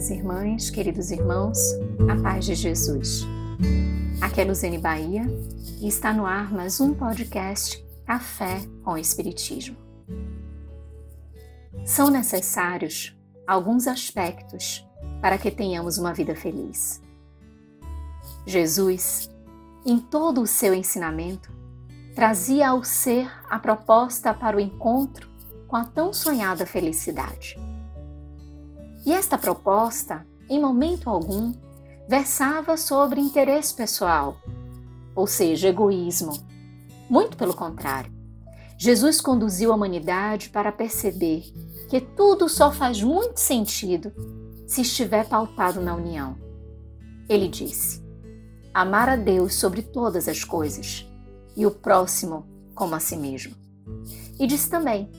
queridas irmãs, queridos irmãos, a paz de Jesus. Aqui é Luzene Bahia e está no ar mais um podcast Café com Espiritismo. São necessários alguns aspectos para que tenhamos uma vida feliz. Jesus, em todo o seu ensinamento, trazia ao ser a proposta para o encontro com a tão sonhada felicidade. E esta proposta, em momento algum, versava sobre interesse pessoal, ou seja, egoísmo. Muito pelo contrário. Jesus conduziu a humanidade para perceber que tudo só faz muito sentido se estiver pautado na união. Ele disse: amar a Deus sobre todas as coisas e o próximo como a si mesmo. E disse também: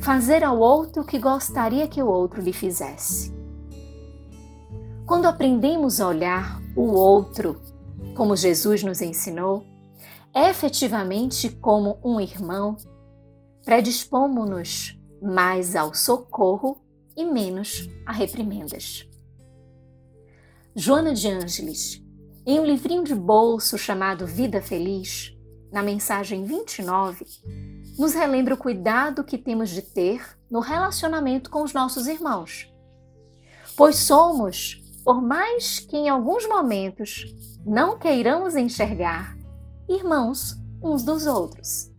fazer ao outro o que gostaria que o outro lhe fizesse. Quando aprendemos a olhar o outro como Jesus nos ensinou, efetivamente como um irmão, predispomos-nos mais ao socorro e menos a reprimendas. Joana de Ângeles, em um livrinho de bolso chamado Vida Feliz, na mensagem 29, nos relembra o cuidado que temos de ter no relacionamento com os nossos irmãos. Pois somos, por mais que em alguns momentos não queiramos enxergar, irmãos uns dos outros.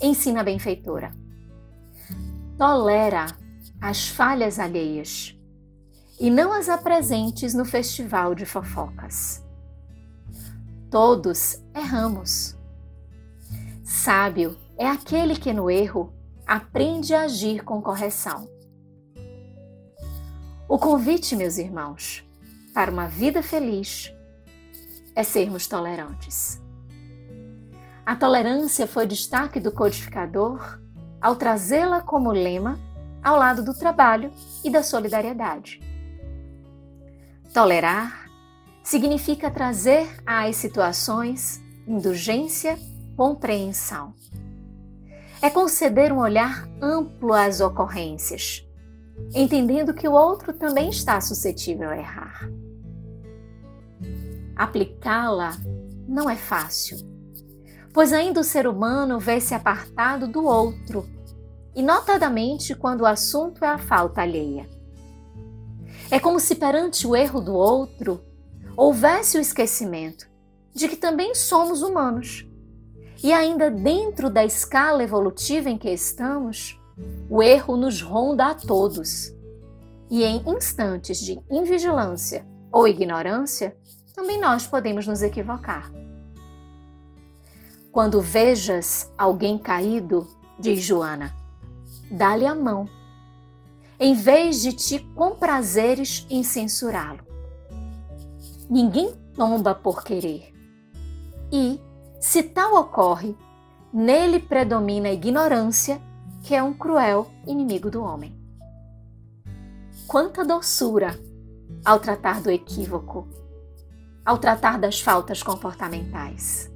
Ensina a benfeitora. Tolera as falhas alheias e não as apresentes no festival de fofocas. Todos erramos. Sábio é aquele que no erro aprende a agir com correção. O convite, meus irmãos, para uma vida feliz é sermos tolerantes. A tolerância foi destaque do codificador ao trazê-la como lema ao lado do trabalho e da solidariedade. Tolerar significa trazer às situações indulgência, compreensão é conceder um olhar amplo às ocorrências, entendendo que o outro também está suscetível a errar. Aplicá-la não é fácil, pois ainda o ser humano vê-se apartado do outro, e notadamente quando o assunto é a falta alheia. É como se perante o erro do outro houvesse o esquecimento de que também somos humanos e ainda dentro da escala evolutiva em que estamos, o erro nos ronda a todos. E em instantes de invigilância ou ignorância, também nós podemos nos equivocar. Quando vejas alguém caído, diz Joana, dá-lhe a mão, em vez de te comprazeres em censurá-lo. Ninguém tomba por querer. E, se tal ocorre, nele predomina a ignorância, que é um cruel inimigo do homem. Quanta doçura ao tratar do equívoco, ao tratar das faltas comportamentais.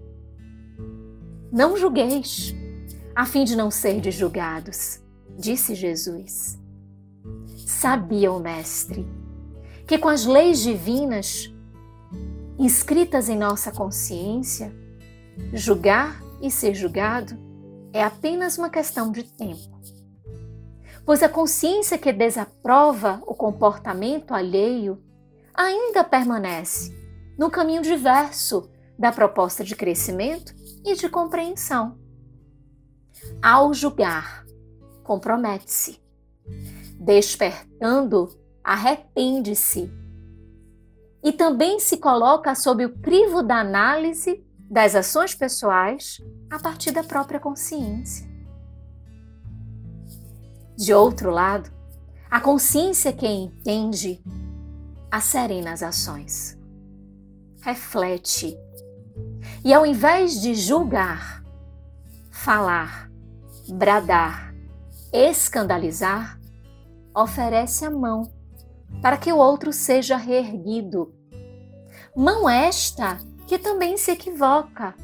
Não julgueis, a fim de não ser julgados, disse Jesus. Sabia o Mestre que com as leis divinas inscritas em nossa consciência, Julgar e ser julgado é apenas uma questão de tempo. Pois a consciência que desaprova o comportamento alheio ainda permanece no caminho diverso da proposta de crescimento e de compreensão. Ao julgar, compromete-se. Despertando, arrepende-se. E também se coloca sob o crivo da análise das ações pessoais a partir da própria consciência. De outro lado, a consciência que entende serena as ações, reflete e, ao invés de julgar, falar, bradar, escandalizar, oferece a mão para que o outro seja reerguido. Mão esta que também se equivoca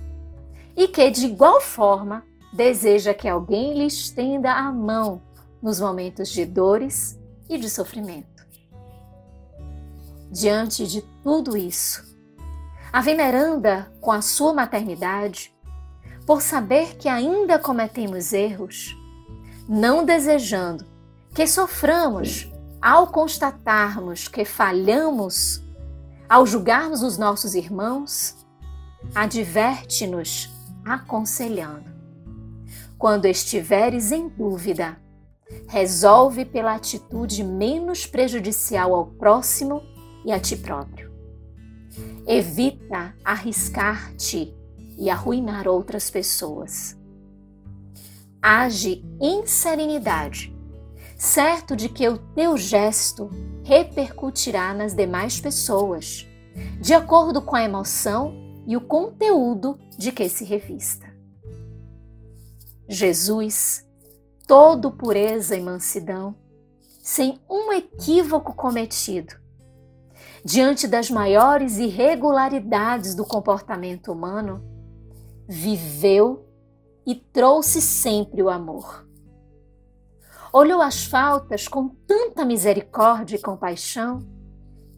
e que, de igual forma, deseja que alguém lhe estenda a mão nos momentos de dores e de sofrimento. diante de tudo isso, a veneranda, com a sua maternidade, por saber que ainda cometemos erros, não desejando que soframos ao constatarmos que falhamos, ao julgarmos os nossos irmãos, adverte-nos aconselhando. Quando estiveres em dúvida, resolve pela atitude menos prejudicial ao próximo e a ti próprio. Evita arriscar-te e arruinar outras pessoas. Age em serenidade, certo de que o teu gesto repercutirá nas demais pessoas, de acordo com a emoção e o conteúdo de que se revista. Jesus, todo pureza e mansidão, sem um equívoco cometido, diante das maiores irregularidades do comportamento humano, viveu e trouxe sempre o amor. Olhou as faltas com tanta misericórdia e compaixão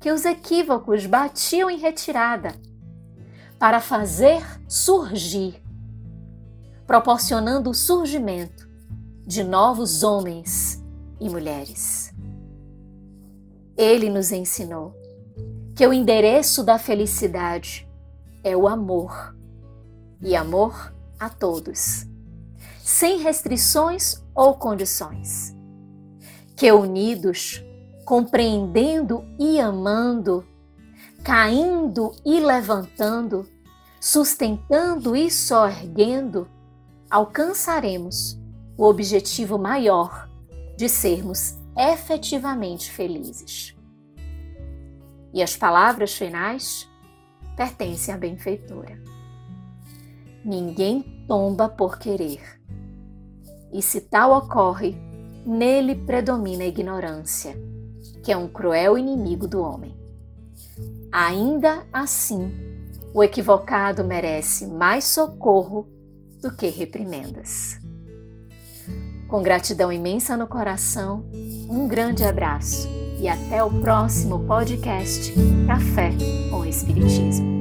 que os equívocos batiam em retirada para fazer surgir, proporcionando o surgimento de novos homens e mulheres. Ele nos ensinou que o endereço da felicidade é o amor, e amor a todos, sem restrições ou condições. Que unidos, compreendendo e amando, caindo e levantando, sustentando e sorguendo, alcançaremos o objetivo maior de sermos efetivamente felizes. E as palavras finais pertencem à benfeitora. Ninguém tomba por querer. E se tal ocorre, nele predomina a ignorância, que é um cruel inimigo do homem. Ainda assim, o equivocado merece mais socorro do que reprimendas. Com gratidão imensa no coração, um grande abraço e até o próximo podcast Café com Espiritismo.